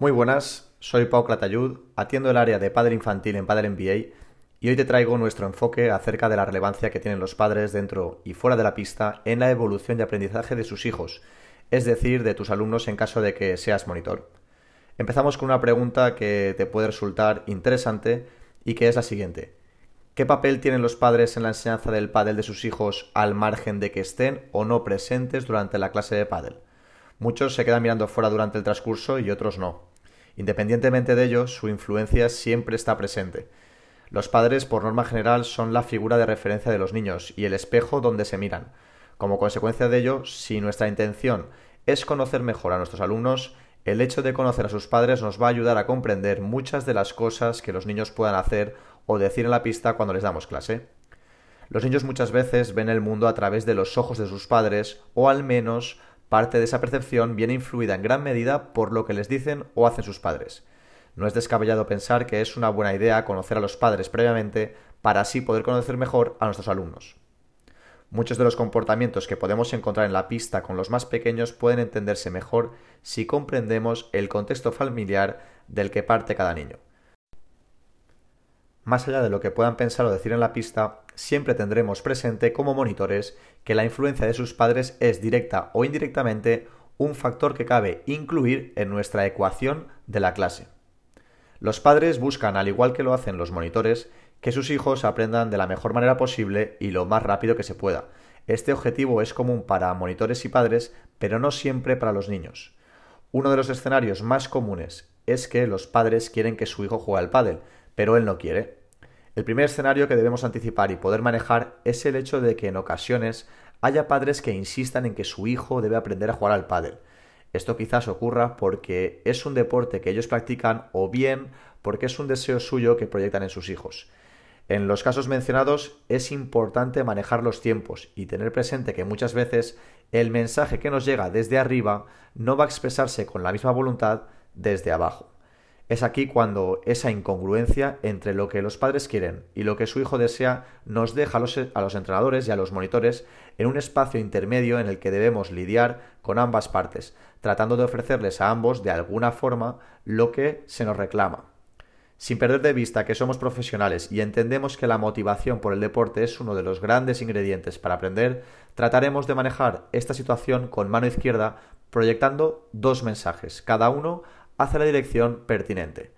Muy buenas, soy Pau Clatayud, atiendo el área de padre infantil en Padre MBA y hoy te traigo nuestro enfoque acerca de la relevancia que tienen los padres dentro y fuera de la pista en la evolución y aprendizaje de sus hijos, es decir, de tus alumnos en caso de que seas monitor. Empezamos con una pregunta que te puede resultar interesante y que es la siguiente. ¿Qué papel tienen los padres en la enseñanza del pádel de sus hijos al margen de que estén o no presentes durante la clase de pádel? Muchos se quedan mirando fuera durante el transcurso y otros no. Independientemente de ello, su influencia siempre está presente. Los padres, por norma general, son la figura de referencia de los niños y el espejo donde se miran. Como consecuencia de ello, si nuestra intención es conocer mejor a nuestros alumnos, el hecho de conocer a sus padres nos va a ayudar a comprender muchas de las cosas que los niños puedan hacer o decir en la pista cuando les damos clase. Los niños muchas veces ven el mundo a través de los ojos de sus padres o al menos parte de esa percepción viene influida en gran medida por lo que les dicen o hacen sus padres. No es descabellado pensar que es una buena idea conocer a los padres previamente para así poder conocer mejor a nuestros alumnos. Muchos de los comportamientos que podemos encontrar en la pista con los más pequeños pueden entenderse mejor si comprendemos el contexto familiar del que parte cada niño. Más allá de lo que puedan pensar o decir en la pista, siempre tendremos presente como monitores que la influencia de sus padres es directa o indirectamente un factor que cabe incluir en nuestra ecuación de la clase. Los padres buscan, al igual que lo hacen los monitores, que sus hijos aprendan de la mejor manera posible y lo más rápido que se pueda. Este objetivo es común para monitores y padres, pero no siempre para los niños. Uno de los escenarios más comunes es que los padres quieren que su hijo juegue al pádel, pero él no quiere. El primer escenario que debemos anticipar y poder manejar es el hecho de que en ocasiones haya padres que insistan en que su hijo debe aprender a jugar al pádel. Esto quizás ocurra porque es un deporte que ellos practican o bien porque es un deseo suyo que proyectan en sus hijos. En los casos mencionados es importante manejar los tiempos y tener presente que muchas veces el mensaje que nos llega desde arriba no va a expresarse con la misma voluntad desde abajo. Es aquí cuando esa incongruencia entre lo que los padres quieren y lo que su hijo desea nos deja a los, a los, entrenadores y a los monitores en un espacio intermedio en el que debemos lidiar con ambas partes, tratando de ofrecerles a ambos de alguna forma lo que se nos reclama. Sin perder de vista que somos profesionales y entendemos que la motivación por el deporte es uno de los grandes ingredientes para aprender, trataremos de manejar esta situación con mano izquierda proyectando dos mensajes, cada uno hacia la dirección pertinente.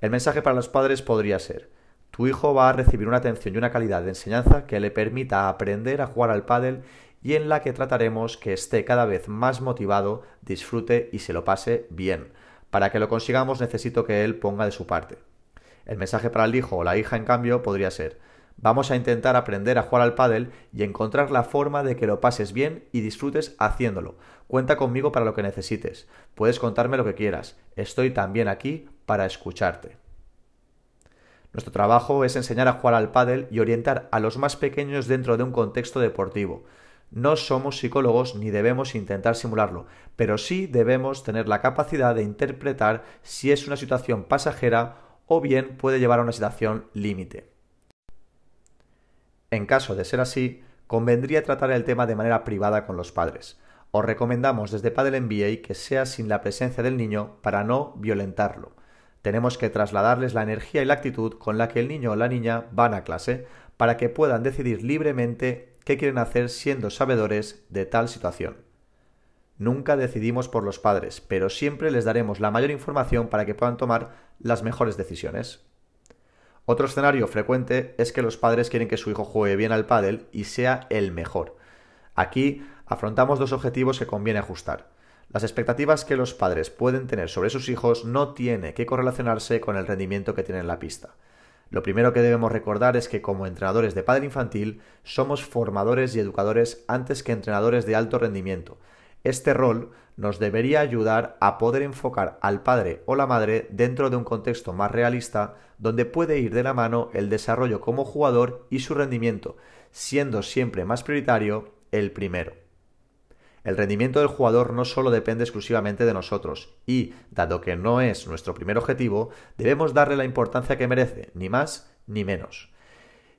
El mensaje para los padres podría ser tu hijo va a recibir una atención y una calidad de enseñanza que le permita aprender a jugar al pádel y en la que trataremos que esté cada vez más motivado, disfrute y se lo pase bien. Para que lo consigamos necesito que él ponga de su parte. El mensaje para el hijo o la hija, en cambio, podría ser Vamos a intentar aprender a jugar al pádel y encontrar la forma de que lo pases bien y disfrutes haciéndolo. Cuenta conmigo para lo que necesites. Puedes contarme lo que quieras. Estoy también aquí para escucharte. Nuestro trabajo es enseñar a jugar al pádel y orientar a los más pequeños dentro de un contexto deportivo. No somos psicólogos ni debemos intentar simularlo, pero sí debemos tener la capacidad de interpretar si es una situación pasajera o bien puede llevar a una situación límite. En caso de ser así, convendría tratar el tema de manera privada con los padres. Os recomendamos desde Padel MBA que sea sin la presencia del niño para no violentarlo. Tenemos que trasladarles la energía y la actitud con la que el niño o la niña van a clase para que puedan decidir libremente qué quieren hacer siendo sabedores de tal situación. Nunca decidimos por los padres, pero siempre les daremos la mayor información para que puedan tomar las mejores decisiones. Otro escenario frecuente es que los padres quieren que su hijo juegue bien al pádel y sea el mejor. Aquí afrontamos dos objetivos que conviene ajustar. Las expectativas que los padres pueden tener sobre sus hijos no tiene que correlacionarse con el rendimiento que tienen en la pista. Lo primero que debemos recordar es que como entrenadores de padre infantil somos formadores y educadores antes que entrenadores de alto rendimiento, este rol nos debería ayudar a poder enfocar al padre o la madre dentro de un contexto más realista donde puede ir de la mano el desarrollo como jugador y su rendimiento, siendo siempre más prioritario el primero. El rendimiento del jugador no solo depende exclusivamente de nosotros y, dado que no es nuestro primer objetivo, debemos darle la importancia que merece, ni más ni menos.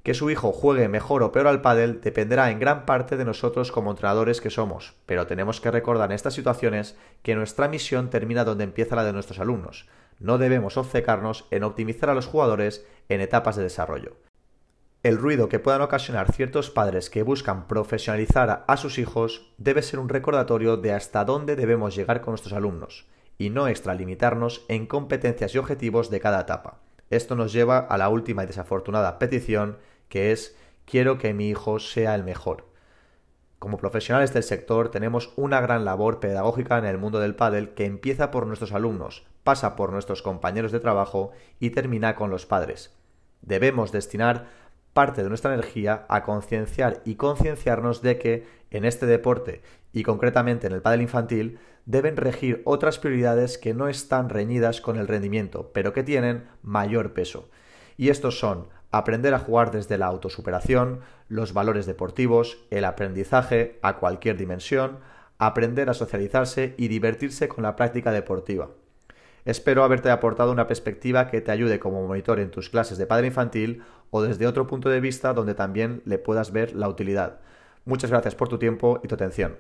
Que su hijo juegue mejor o peor al pádel dependerá en gran parte de nosotros como entrenadores que somos, pero tenemos que recordar en estas situaciones que nuestra misión termina donde empieza la de nuestros alumnos. No debemos obcecarnos en optimizar a los jugadores en etapas de desarrollo. El ruido que puedan ocasionar ciertos padres que buscan profesionalizar a sus hijos debe ser un recordatorio de hasta dónde debemos llegar con nuestros alumnos y no extralimitarnos en competencias y objetivos de cada etapa. Esto nos lleva a la última y desafortunada petición que es quiero que mi hijo sea el mejor. Como profesionales del sector tenemos una gran labor pedagógica en el mundo del pádel que empieza por nuestros alumnos, pasa por nuestros compañeros de trabajo y termina con los padres. Debemos destinar parte de nuestra energía a concienciar y concienciarnos de que en este deporte y concretamente en el pádel infantil deben regir otras prioridades que no están reñidas con el rendimiento, pero que tienen mayor peso. Y estos son aprender a jugar desde la autosuperación, los valores deportivos, el aprendizaje a cualquier dimensión, aprender a socializarse y divertirse con la práctica deportiva. Espero haberte aportado una perspectiva que te ayude como monitor en tus clases de padre infantil o desde otro punto de vista donde también le puedas ver la utilidad. Muchas gracias por tu tiempo y tu atención.